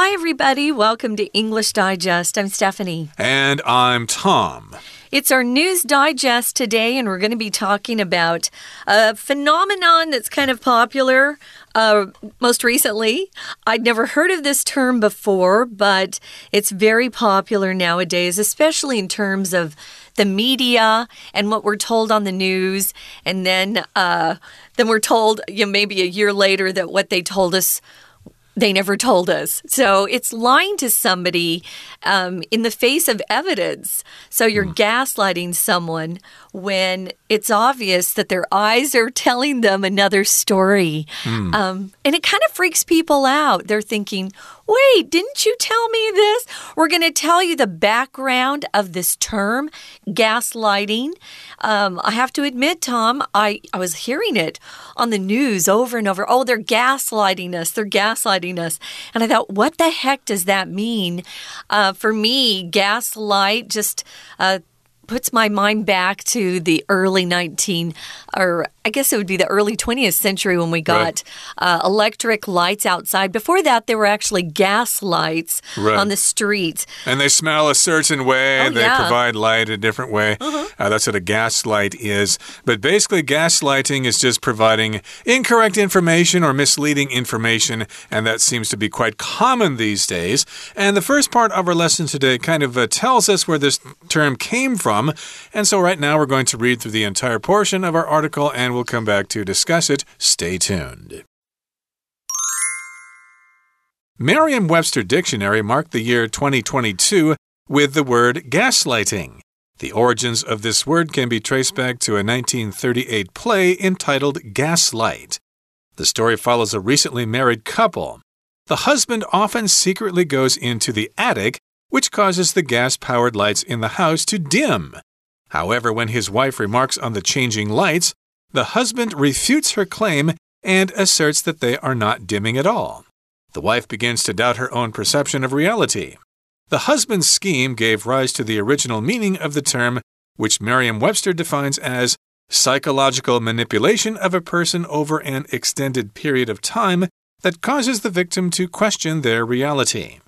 Hi, everybody. Welcome to English Digest. I'm Stephanie. And I'm Tom. It's our news digest today, and we're going to be talking about a phenomenon that's kind of popular uh, most recently. I'd never heard of this term before, but it's very popular nowadays, especially in terms of the media and what we're told on the news, and then uh, then we're told, you know, maybe a year later that what they told us they never told us. So it's lying to somebody um, in the face of evidence. So you're mm. gaslighting someone when it's obvious that their eyes are telling them another story. Mm. Um, and it kind of freaks people out. They're thinking, wait, didn't you tell me this? We're going to tell you the background of this term, gaslighting. Um, I have to admit, Tom, I, I was hearing it on the news over and over. Oh, they're gaslighting us. They're gaslighting us. And I thought, what the heck does that mean? Uh, for me, gaslight just. Uh, puts my mind back to the early 19 or I guess it would be the early 20th century when we got right. uh, electric lights outside. Before that, there were actually gas lights right. on the streets. And they smell a certain way, oh, they yeah. provide light a different way. -huh. uh, that's what a gas light is. But basically, gaslighting is just providing incorrect information or misleading information, and that seems to be quite common these days. And the first part of our lesson today kind of uh, tells us where this term came from. And so, right now, we're going to read through the entire portion of our article and we'll come back to discuss it. Stay tuned. Merriam Webster Dictionary marked the year 2022 with the word gaslighting. The origins of this word can be traced back to a 1938 play entitled Gaslight. The story follows a recently married couple. The husband often secretly goes into the attic, which causes the gas powered lights in the house to dim. However, when his wife remarks on the changing lights, the husband refutes her claim and asserts that they are not dimming at all. The wife begins to doubt her own perception of reality. The husband's scheme gave rise to the original meaning of the term, which Merriam Webster defines as psychological manipulation of a person over an extended period of time that causes the victim to question their reality.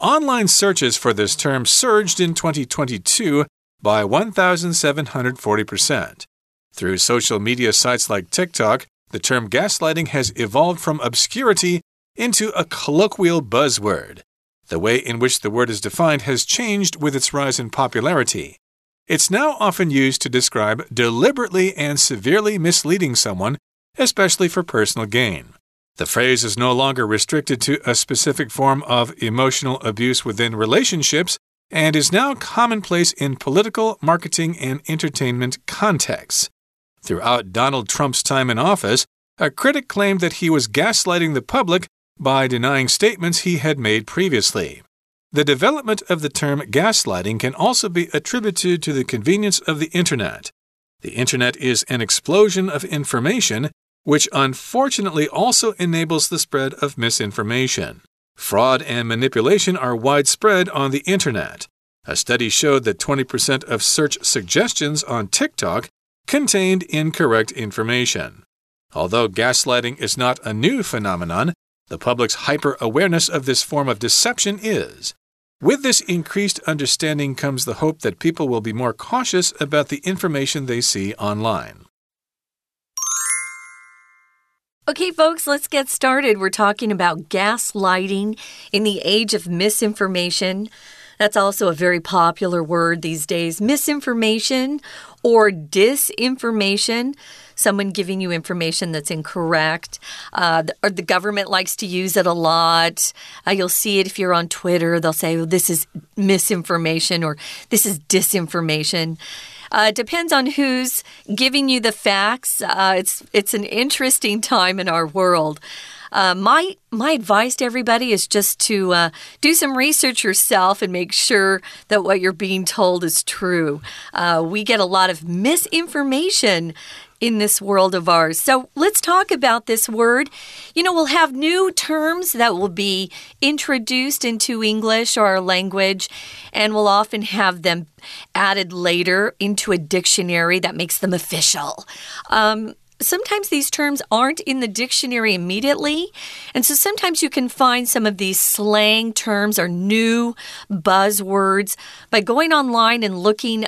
Online searches for this term surged in 2022 by 1,740%. Through social media sites like TikTok, the term gaslighting has evolved from obscurity into a colloquial buzzword. The way in which the word is defined has changed with its rise in popularity. It's now often used to describe deliberately and severely misleading someone, especially for personal gain. The phrase is no longer restricted to a specific form of emotional abuse within relationships and is now commonplace in political, marketing, and entertainment contexts. Throughout Donald Trump's time in office, a critic claimed that he was gaslighting the public by denying statements he had made previously. The development of the term gaslighting can also be attributed to the convenience of the Internet. The Internet is an explosion of information, which unfortunately also enables the spread of misinformation. Fraud and manipulation are widespread on the Internet. A study showed that 20% of search suggestions on TikTok contained incorrect information. Although gaslighting is not a new phenomenon, the public's hyper awareness of this form of deception is. With this increased understanding comes the hope that people will be more cautious about the information they see online. Okay, folks, let's get started. We're talking about gaslighting in the age of misinformation. That's also a very popular word these days. Misinformation or disinformation someone giving you information that's incorrect. Uh, the, or the government likes to use it a lot. Uh, you'll see it if you're on Twitter. They'll say, well, this is misinformation or this is disinformation. Uh, depends on who's giving you the facts. Uh, it's it's an interesting time in our world. Uh, my my advice to everybody is just to uh, do some research yourself and make sure that what you're being told is true. Uh, we get a lot of misinformation in this world of ours. So let's talk about this word. You know, we'll have new terms that will be introduced into English or our language, and we'll often have them added later into a dictionary that makes them official. Um, sometimes these terms aren't in the dictionary immediately. And so sometimes you can find some of these slang terms or new buzzwords by going online and looking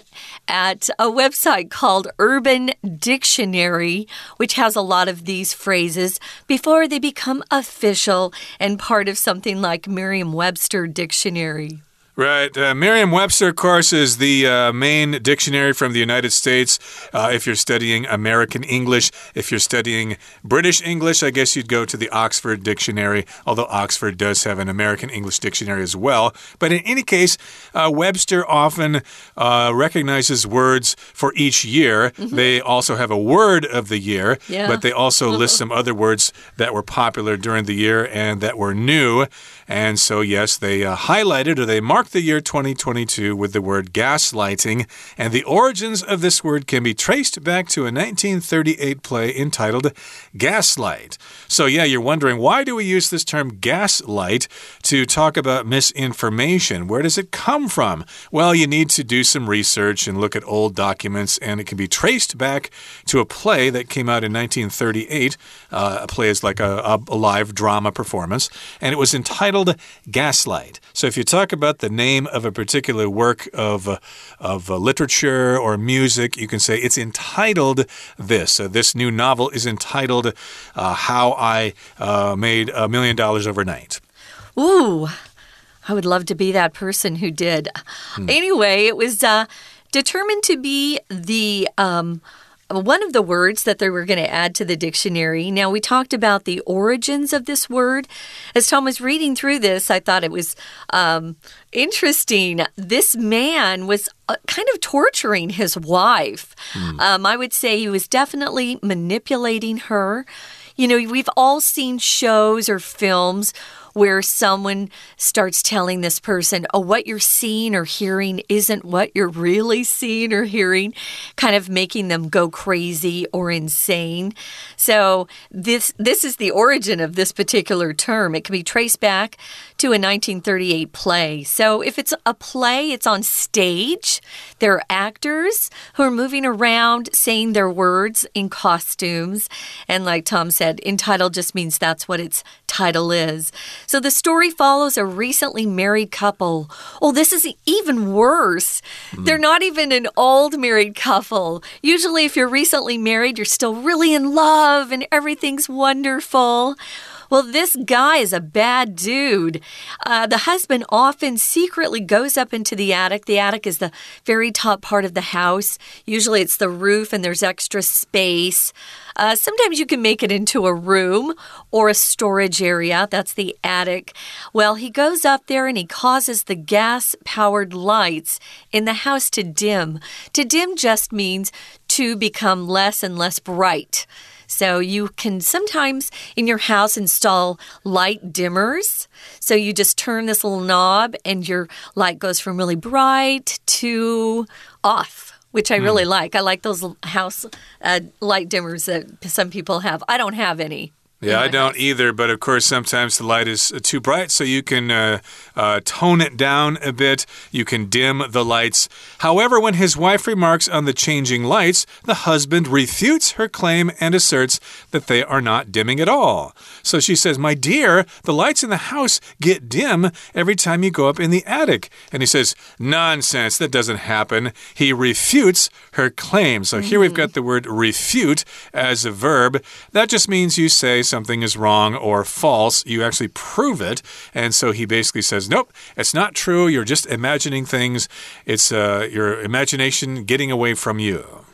at a website called Urban Dictionary, which has a lot of these phrases before they become official and part of something like Merriam Webster Dictionary. Right. Uh, Merriam Webster, of course, is the uh, main dictionary from the United States. Uh, if you're studying American English, if you're studying British English, I guess you'd go to the Oxford Dictionary, although Oxford does have an American English dictionary as well. But in any case, uh, Webster often uh, recognizes words for each year. Mm -hmm. They also have a word of the year, yeah. but they also list some other words that were popular during the year and that were new. And so, yes, they uh, highlighted or they marked the year 2022 with the word gaslighting. And the origins of this word can be traced back to a 1938 play entitled Gaslight. So, yeah, you're wondering why do we use this term gaslight to talk about misinformation? Where does it come from? Well, you need to do some research and look at old documents, and it can be traced back to a play that came out in 1938. Uh, a play is like a, a live drama performance, and it was entitled Gaslight. So if you talk about the name of a particular work of, uh, of uh, literature or music, you can say it's entitled this. Uh, this new novel is entitled uh, How I uh, Made a Million Dollars Overnight. Ooh, I would love to be that person who did. Hmm. Anyway, it was uh, determined to be the. Um, one of the words that they were going to add to the dictionary. Now, we talked about the origins of this word. As Tom was reading through this, I thought it was um, interesting. This man was uh, kind of torturing his wife. Mm. Um, I would say he was definitely manipulating her. You know, we've all seen shows or films where someone starts telling this person, oh, what you're seeing or hearing isn't what you're really seeing or hearing, kind of making them go crazy or insane. So this this is the origin of this particular term. It can be traced back to a 1938 play. So if it's a play, it's on stage. There are actors who are moving around saying their words in costumes. And like Tom said, entitled just means that's what its title is. So the story follows a recently married couple. Oh, this is even worse. Mm. They're not even an old married couple. Usually, if you're recently married, you're still really in love and everything's wonderful. Well, this guy is a bad dude. Uh, the husband often secretly goes up into the attic. The attic is the very top part of the house. Usually it's the roof and there's extra space. Uh, sometimes you can make it into a room or a storage area. That's the attic. Well, he goes up there and he causes the gas powered lights in the house to dim. To dim just means to become less and less bright. So you can sometimes in your house install light dimmers. So you just turn this little knob and your light goes from really bright to off which I really mm. like. I like those house uh, light dimmers that some people have. I don't have any. Yeah, I don't either, but of course, sometimes the light is uh, too bright, so you can uh, uh, tone it down a bit. You can dim the lights. However, when his wife remarks on the changing lights, the husband refutes her claim and asserts that they are not dimming at all. So she says, My dear, the lights in the house get dim every time you go up in the attic. And he says, Nonsense, that doesn't happen. He refutes her claim. So mm -hmm. here we've got the word refute as a verb. That just means you say, something is wrong or false, you actually prove it. And so he basically says, nope, it's not true. You're just imagining things. It's uh, your imagination getting away from you.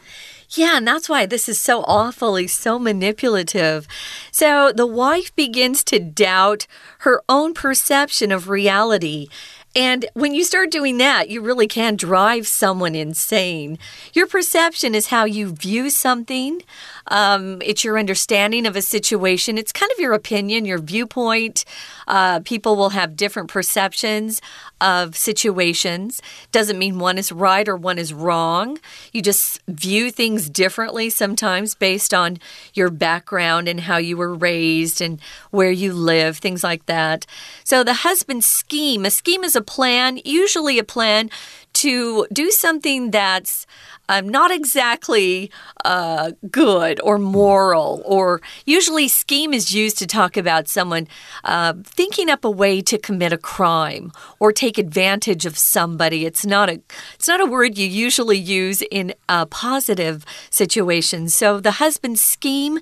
Yeah, and that's why this is so awfully so manipulative. So the wife begins to doubt her own perception of reality. And when you start doing that, you really can drive someone insane. Your perception is how you view something. Um, it's your understanding of a situation. It's kind of your opinion, your viewpoint. Uh, people will have different perceptions of situations. Doesn't mean one is right or one is wrong. You just view things differently sometimes based on your background and how you were raised and where you live, things like that. So the husband's scheme, a scheme is a plan, usually a plan to do something that's um, not exactly uh, good or moral, or usually scheme is used to talk about someone uh, thinking up a way to commit a crime or take advantage of somebody. It's not a it's not a word you usually use in a positive situation. So the husband's scheme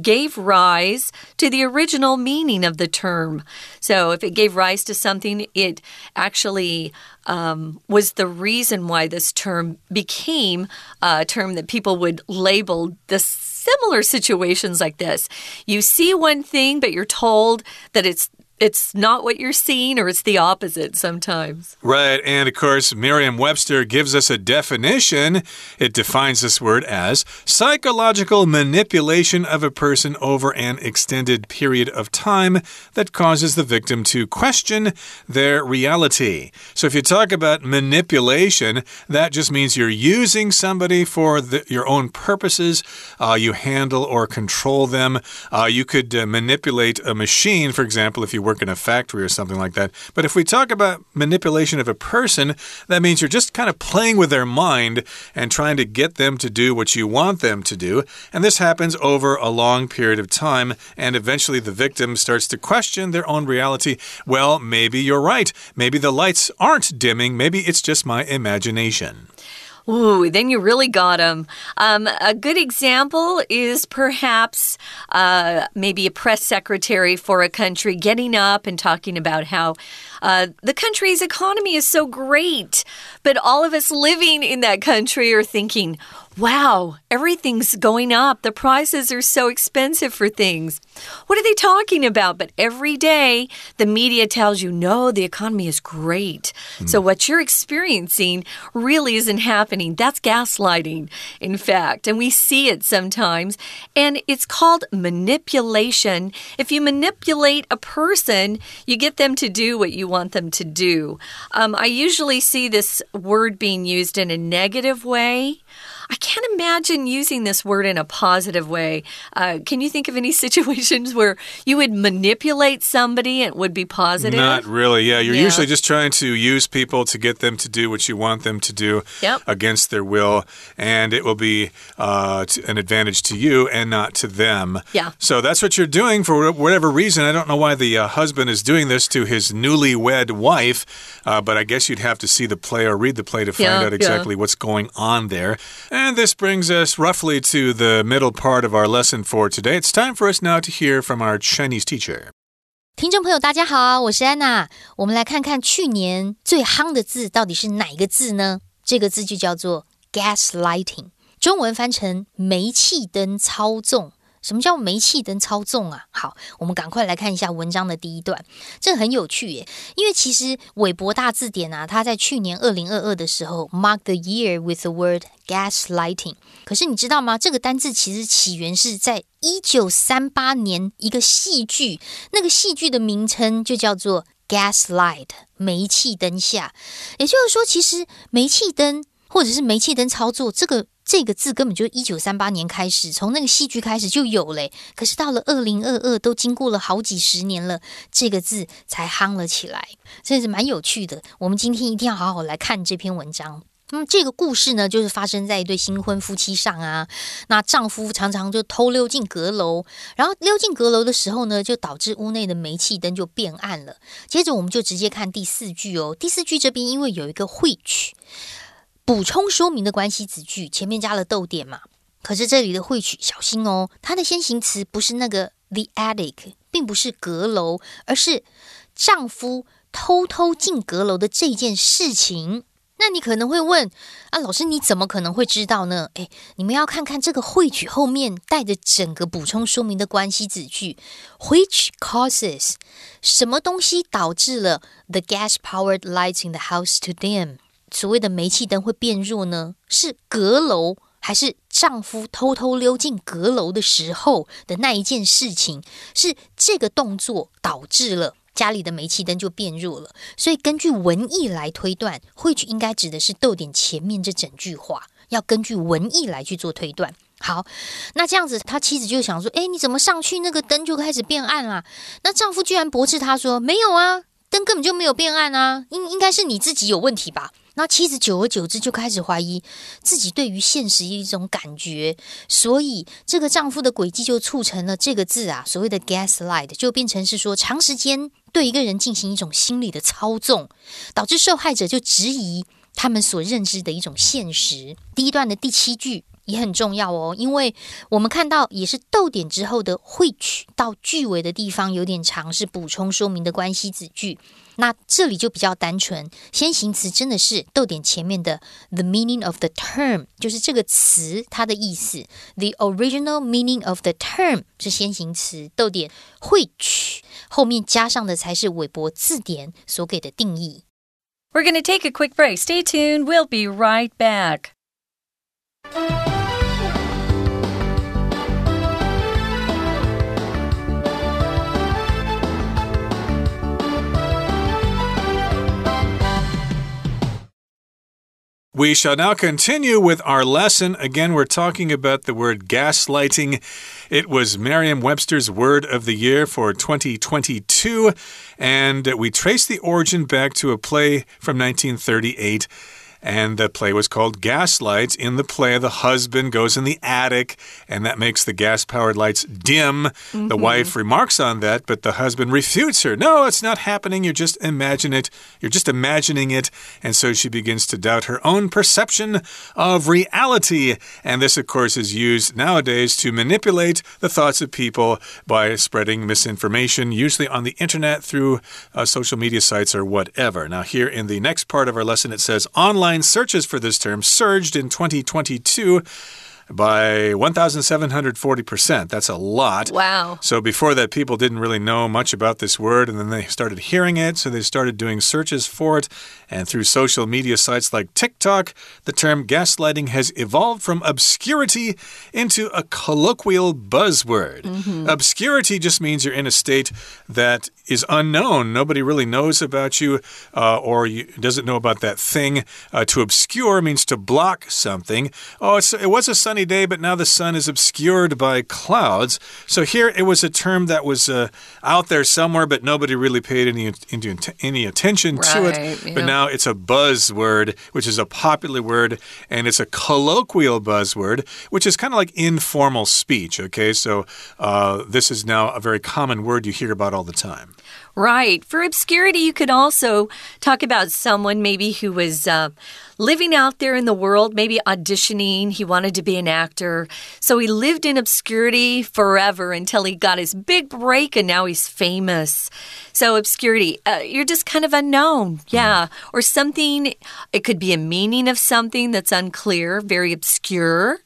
gave rise to the original meaning of the term. So if it gave rise to something, it actually um, was the reason why this term became a term that people would label the similar situations like this. You see one thing, but you're told that it's it's not what you're seeing or it's the opposite sometimes. Right. And of course, Merriam Webster gives us a definition. It defines this word as psychological manipulation of a person over an extended period of time that causes the victim to question their reality. So if you talk about manipulation, that just means you're using somebody for the, your own purposes. Uh, you handle or control them. Uh, you could uh, manipulate a machine, for example, if you work in a factory or something like that. But if we talk about manipulation of a person, that means you're just kind of playing with their mind and trying to get them to do what you want them to do. And this happens over a long period of time. And eventually the victim starts to question their own reality. Well, maybe you're right. Maybe the lights aren't dimming. Maybe it's just my imagination. Ooh, then you really got them. Um, a good example is perhaps uh, maybe a press secretary for a country getting up and talking about how uh, the country's economy is so great, but all of us living in that country are thinking, Wow, everything's going up. The prices are so expensive for things. What are they talking about? But every day, the media tells you, no, the economy is great. Mm. So, what you're experiencing really isn't happening. That's gaslighting, in fact. And we see it sometimes. And it's called manipulation. If you manipulate a person, you get them to do what you want them to do. Um, I usually see this word being used in a negative way. I can't imagine using this word in a positive way. Uh, can you think of any situations where you would manipulate somebody and it would be positive? Not really. Yeah, you're yeah. usually just trying to use people to get them to do what you want them to do yep. against their will, and it will be uh, an advantage to you and not to them. Yeah. So that's what you're doing for whatever reason. I don't know why the uh, husband is doing this to his newlywed wife, uh, but I guess you'd have to see the play or read the play to find yeah, out exactly yeah. what's going on there. And this brings us roughly to the middle part of our lesson for today. It's time for us now to hear from our Chinese teacher. 听众朋友，大家好，我是安娜。我们来看看去年最夯的字到底是哪一个字呢？这个字就叫做 gaslighting，中文翻成煤气灯操纵。 什么叫煤气灯操纵啊？好，我们赶快来看一下文章的第一段，这很有趣耶。因为其实韦伯大字典啊，它在去年二零二二的时候 mark the year with the word gaslighting。可是你知道吗？这个单字其实起源是在一九三八年一个戏剧，那个戏剧的名称就叫做 gaslight，煤气灯下。也就是说，其实煤气灯或者是煤气灯操作这个。这个字根本就一九三八年开始，从那个戏剧开始就有嘞。可是到了二零二二，都经过了好几十年了，这个字才夯了起来，真是蛮有趣的。我们今天一定要好好来看这篇文章。那么这个故事呢，就是发生在一对新婚夫妻上啊。那丈夫常常就偷溜进阁楼，然后溜进阁楼的时候呢，就导致屋内的煤气灯就变暗了。接着我们就直接看第四句哦。第四句这边因为有一个会取。补充说明的关系子句前面加了逗点嘛？可是这里的会取小心哦，它的先行词不是那个 the attic，并不是阁楼，而是丈夫偷偷进阁楼的这件事情。那你可能会问啊，老师你怎么可能会知道呢？诶，你们要看看这个会取后面带着整个补充说明的关系子句，which causes 什么东西导致了 the gas-powered lights in the house to dim。所谓的煤气灯会变弱呢？是阁楼还是丈夫偷偷溜进阁楼的时候的那一件事情？是这个动作导致了家里的煤气灯就变弱了。所以根据文意来推断，或许应该指的是逗点前面这整句话，要根据文意来去做推断。好，那这样子，他妻子就想说：“哎，你怎么上去那个灯就开始变暗了？”那丈夫居然驳斥他说：“没有啊，灯根本就没有变暗啊，应应该是你自己有问题吧。”那妻子久而久之就开始怀疑自己对于现实一种感觉，所以这个丈夫的轨迹就促成了这个字啊，所谓的 gaslight 就变成是说长时间对一个人进行一种心理的操纵，导致受害者就质疑他们所认知的一种现实。第一段的第七句。也很重要哦，因为我们看到也是逗点之后的 which 到句尾的地方有点长，是补充说明的关系子句。那这里就比较单纯，先行词真的是逗点前面的 the meaning of the term，就是这个词它的意思。The original meaning of the term 是先行词，逗点 which 后面加上的才是韦伯字典所给的定义。We're going to take a quick break. Stay tuned. We'll be right back. We shall now continue with our lesson. Again, we're talking about the word gaslighting. It was Merriam Webster's word of the year for 2022, and we trace the origin back to a play from 1938 and the play was called Gaslights. In the play, the husband goes in the attic, and that makes the gas powered lights dim. Mm -hmm. The mm-hmm. wife remarks on that, but the husband refutes her. No, it's not happening. You're just imagine it. You're just imagining it. And so she begins to doubt her own perception of reality. And this, of course, is used nowadays to manipulate the thoughts of people by spreading misinformation, usually on the internet through uh, social media sites or whatever. Now, here in the next part of our lesson, it says online online searches for this term surged in 2022 by 1,740%. That's a lot. Wow. So before that, people didn't really know much about this word, and then they started hearing it, so they started doing searches for it. And through social media sites like TikTok, the term gaslighting has evolved from obscurity into a colloquial buzzword. Mm -hmm. Obscurity just means you're in a state that is unknown. Nobody really knows about you uh, or you, doesn't know about that thing. Uh, to obscure means to block something. Oh, it was a sunny sunny day, but now the sun is obscured by clouds. So here it was a term that was uh, out there somewhere, but nobody really paid any, any, any attention right, to it. Yeah. But now it's a buzzword, which is a popular word, and it's a colloquial buzzword, which is kind of like informal speech. Okay, so uh, this is now a very common word you hear about all the time. Right. For obscurity, you could also talk about someone maybe who was uh, living out there in the world, maybe auditioning. He wanted to be an actor. So he lived in obscurity forever until he got his big break and now he's famous. So, obscurity, uh, you're just kind of unknown. Yeah. Or something, it could be a meaning of something that's unclear, very obscure.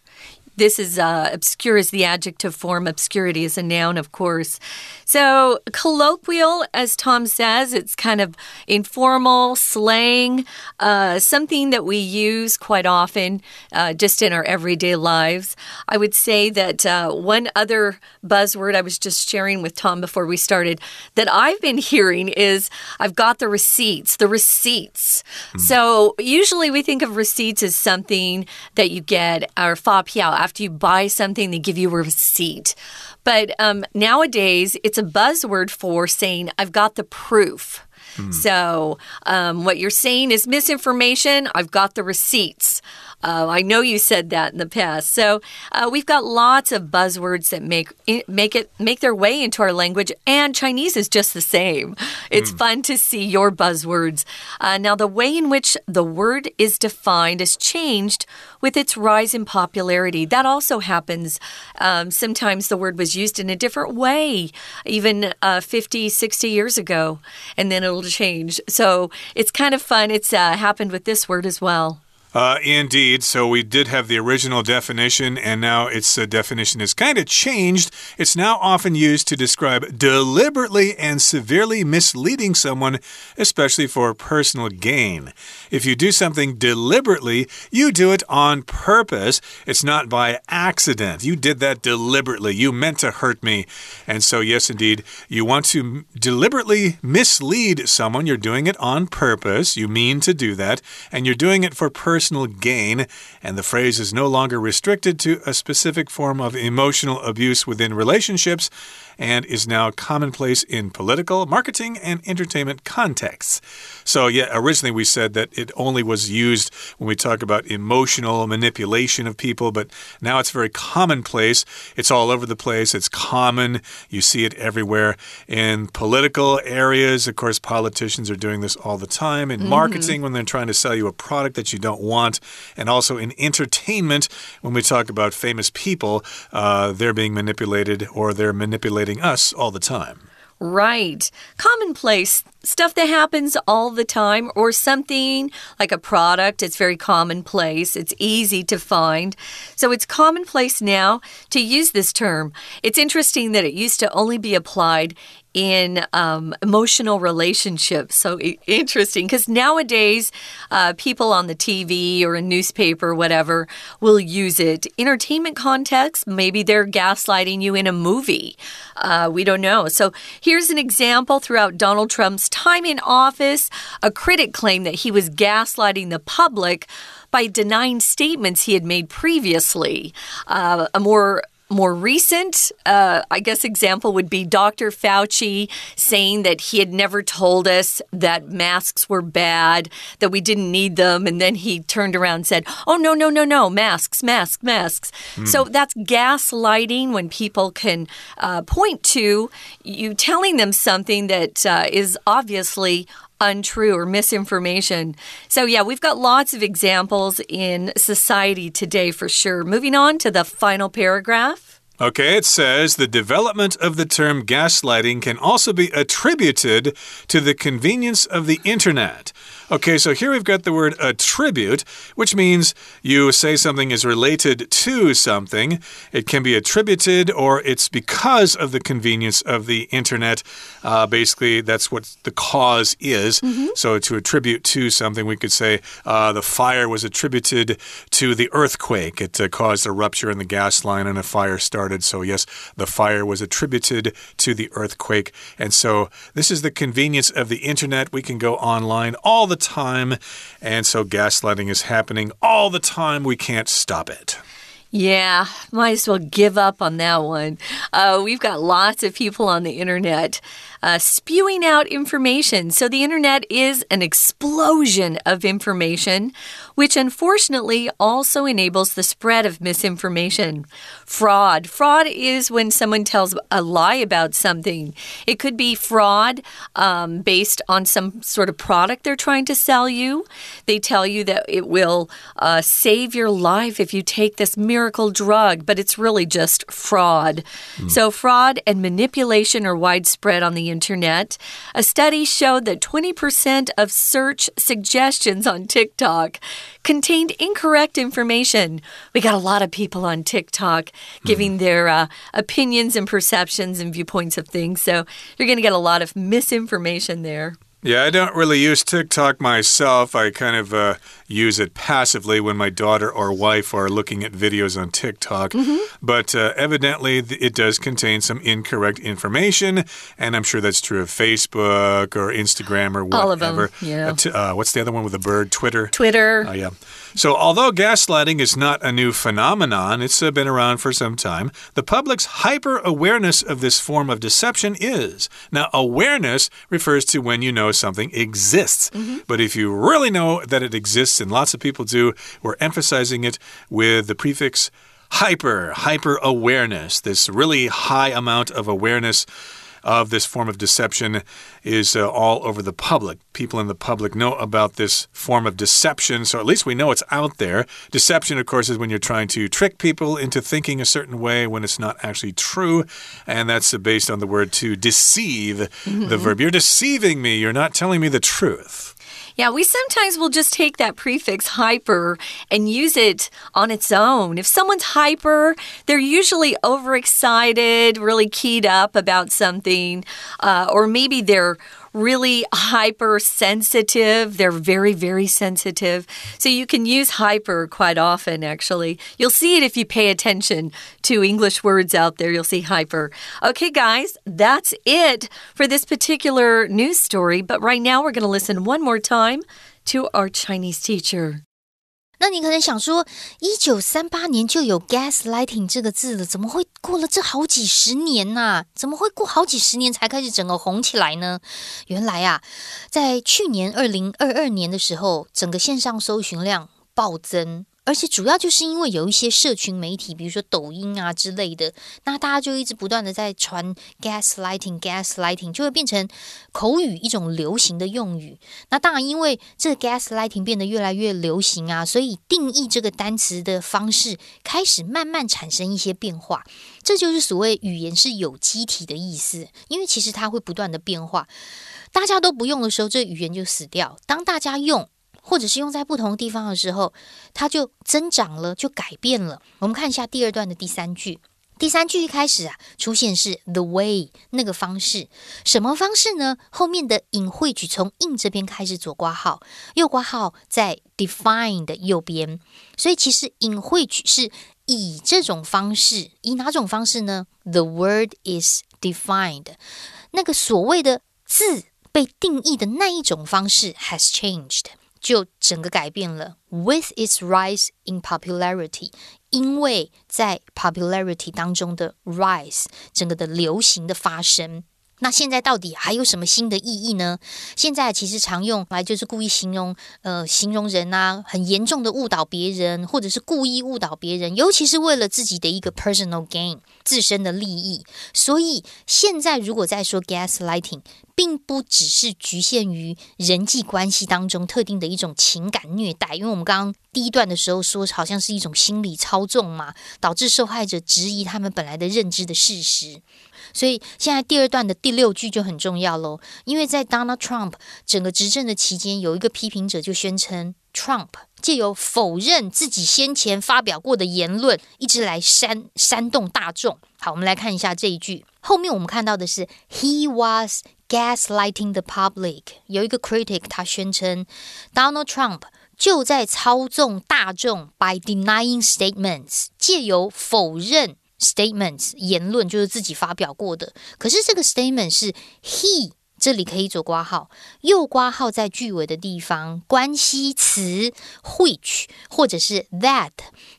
This is uh, obscure as the adjective form. Obscurity is a noun, of course. So, colloquial, as Tom says, it's kind of informal, slang, uh, something that we use quite often uh, just in our everyday lives. I would say that uh, one other buzzword I was just sharing with Tom before we started that I've been hearing is I've got the receipts, the receipts. Mm. So, usually we think of receipts as something that you get, or fa piao after you buy something, they give you a receipt. But um, nowadays, it's a buzzword for saying, I've got the proof. Mm. So, um, what you're saying is misinformation. I've got the receipts. Uh, I know you said that in the past. So uh, we've got lots of buzzwords that make make it make their way into our language, and Chinese is just the same. It's mm. fun to see your buzzwords. Uh, now, the way in which the word is defined has changed with its rise in popularity. That also happens. Um, sometimes the word was used in a different way, even uh, 50, 60 years ago, and then it'll change. So it's kind of fun. It's uh, happened with this word as well. Uh, indeed. So we did have the original definition, and now its uh, definition is kind of changed. It's now often used to describe deliberately and severely misleading someone, especially for personal gain. If you do something deliberately, you do it on purpose. It's not by accident. You did that deliberately. You meant to hurt me. And so, yes, indeed, you want to deliberately mislead someone. You're doing it on purpose. You mean to do that, and you're doing it for personal personal gain, and the phrase is no longer restricted to a specific form of emotional abuse within relationships and is now commonplace in political, marketing, and entertainment contexts. So, yeah, originally we said that it only was used when we talk about emotional manipulation of people, but now it's very commonplace. It's all over the place. It's common. You see it everywhere. In political areas, of course, politicians are doing this all the time. In mm -hmm. marketing, when they're trying to sell you a product that you don't want, and also in entertainment, when we talk about famous people, uh, they're being manipulated or they're manipulating us all the time. Right. Commonplace stuff that happens all the time, or something like a product. It's very commonplace. It's easy to find. So it's commonplace now to use this term. It's interesting that it used to only be applied in um, emotional relationships. So interesting because nowadays, uh, people on the TV or a newspaper, whatever, will use it. Entertainment context, maybe they're gaslighting you in a movie. Uh, we don't know. So here's an example throughout Donald Trump's time in office. A critic claimed that he was gaslighting the public by denying statements he had made previously. Uh, a more more recent, uh, I guess, example would be Dr. Fauci saying that he had never told us that masks were bad, that we didn't need them. And then he turned around and said, Oh, no, no, no, no, masks, masks, masks. Mm. So that's gaslighting when people can uh, point to you telling them something that uh, is obviously untrue or misinformation. So, yeah, we've got lots of examples in society today for sure. Moving on to the final paragraph. Okay, it says the development of the term gaslighting can also be attributed to the convenience of the internet. Okay, so here we've got the word attribute, which means you say something is related to something. It can be attributed or it's because of the convenience of the internet. Uh, basically, that's what the cause is. Mm -hmm. So to attribute to something, we could say uh, the fire was attributed to the earthquake. It uh, caused a rupture in the gas line and a fire started. So, yes, the fire was attributed to the earthquake. And so this is the convenience of the internet. We can go online all the time. And so gaslighting is happening all the time. We can't stop it. Yeah, might as well give up on that one. Uh, we've got lots of people on the internet uh, spewing out information. So the internet is an explosion of information, which unfortunately also enables the spread of misinformation. Fraud. Fraud is when someone tells a lie about something. It could be fraud um, based on some sort of product they're trying to sell you. They tell you that it will uh, save your life if you take this miracle drug, but it's really just fraud. Mm. So, fraud and manipulation are widespread on the internet. A study showed that 20% of search suggestions on TikTok contained incorrect information. We got a lot of people on TikTok giving mm. their uh, opinions and perceptions and viewpoints of things. So you're going to get a lot of misinformation there. Yeah, I don't really use TikTok myself. I kind of uh, use it passively when my daughter or wife are looking at videos on TikTok. Mm -hmm. But uh, evidently, it does contain some incorrect information. And I'm sure that's true of Facebook or Instagram or whatever. All of them. Yeah. Uh, what's the other one with the bird? Twitter. Twitter. Oh, yeah. So, although gaslighting is not a new phenomenon, it's uh, been around for some time, the public's hyper awareness of this form of deception is. Now, awareness refers to when you know something exists. Mm -hmm. But if you really know that it exists, and lots of people do, we're emphasizing it with the prefix hyper, hyper awareness, this really high amount of awareness of this form of deception is uh, all over the public. People in the public know about this form of deception, so at least we know it's out there. Deception, of course, is when you're trying to trick people into thinking a certain way when it's not actually true, and that's based on the word to deceive, mm -hmm. the verb. You're deceiving me, you're not telling me the truth. Yeah, we sometimes will just take that prefix hyper and use it on its own. If someone's hyper, they're usually overexcited, really keyed up about something, uh, or maybe they're really hypersensitive. They're very, very sensitive. So you can use hyper quite often, actually. You'll see it if you pay attention to English words out there. You'll see hyper. Okay, guys, that's it for this particular news story. But right now, we're going to listen one more time to our Chinese teacher. 那你可能想说，一九三八年就有 gaslighting 这个字了，怎么会过了这好几十年呐？怎么会过好几十年才开始整个红起来呢？原来啊，在去年二零二二年的时候，整个线上搜寻量暴增。而且主要就是因为有一些社群媒体，比如说抖音啊之类的，那大家就一直不断的在传 gaslighting，gaslighting 就会变成口语一种流行的用语。那当然，因为这 gaslighting 变得越来越流行啊，所以定义这个单词的方式开始慢慢产生一些变化。这就是所谓语言是有机体的意思，因为其实它会不断的变化。大家都不用的时候，这语言就死掉；当大家用，或者是用在不同地方的时候，它就增长了，就改变了。我们看一下第二段的第三句。第三句一开始啊，出现是 the way 那个方式，什么方式呢？后面的隐晦句从 in 这边开始左挂号，右挂号在 define 的右边，所以其实隐晦句是以这种方式，以哪种方式呢？The word is defined，那个所谓的字被定义的那一种方式 has changed。就整个改变了。With its rise in popularity，因为在 popularity 当中的 rise，整个的流行的发生。那现在到底还有什么新的意义呢？现在其实常用来就是故意形容，呃，形容人啊，很严重的误导别人，或者是故意误导别人，尤其是为了自己的一个 personal gain，自身的利益。所以现在如果在说 gaslighting，并不只是局限于人际关系当中特定的一种情感虐待，因为我们刚刚第一段的时候说，好像是一种心理操纵嘛，导致受害者质疑他们本来的认知的事实。所以现在第二段的第六句就很重要喽，因为在 Donald Trump 整个执政的期间，有一个批评者就宣称，Trump 借由否认自己先前发表过的言论，一直来煽煽动大众。好，我们来看一下这一句，后面我们看到的是 He was gaslighting the public。有一个 critic 他宣称，Donald Trump 就在操纵大众，by denying statements，借由否认。Statements 言论就是自己发表过的，可是这个 statement 是 he 这里可以左挂号，右挂号在句尾的地方，关系词 which 或者是 that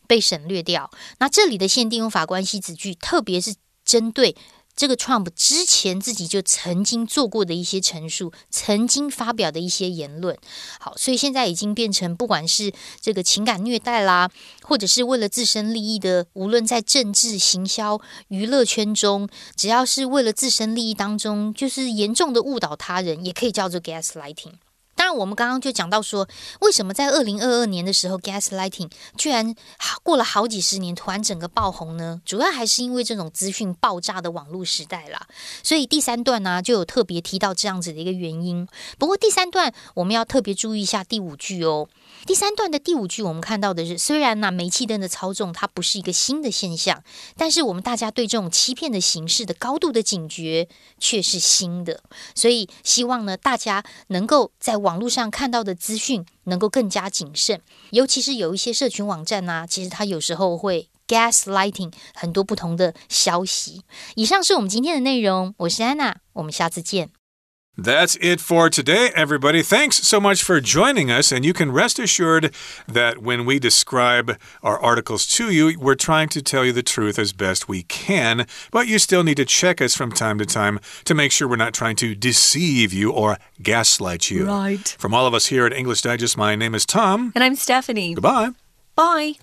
被省略掉。那这里的限定用法关系子句，特别是针对。这个 Trump 之前自己就曾经做过的一些陈述，曾经发表的一些言论，好，所以现在已经变成不管是这个情感虐待啦，或者是为了自身利益的，无论在政治、行销、娱乐圈中，只要是为了自身利益当中，就是严重的误导他人，也可以叫做 gaslighting。当然，我们刚刚就讲到说，为什么在二零二二年的时候，gaslighting 居然过了好几十年，突然整个爆红呢？主要还是因为这种资讯爆炸的网络时代啦。所以第三段呢，就有特别提到这样子的一个原因。不过第三段我们要特别注意一下第五句哦。第三段的第五句，我们看到的是，虽然呢，煤气灯的操纵它不是一个新的现象，但是我们大家对这种欺骗的形式的高度的警觉却是新的。所以希望呢，大家能够在网络上看到的资讯能够更加谨慎，尤其是有一些社群网站呐，其实它有时候会 gaslighting 很多不同的消息。以上是我们今天的内容，我是安娜，我们下次见。That's it for today, everybody. Thanks so much for joining us. And you can rest assured that when we describe our articles to you, we're trying to tell you the truth as best we can. But you still need to check us from time to time to make sure we're not trying to deceive you or gaslight you. Right. From all of us here at English Digest, my name is Tom. And I'm Stephanie. Goodbye. Bye.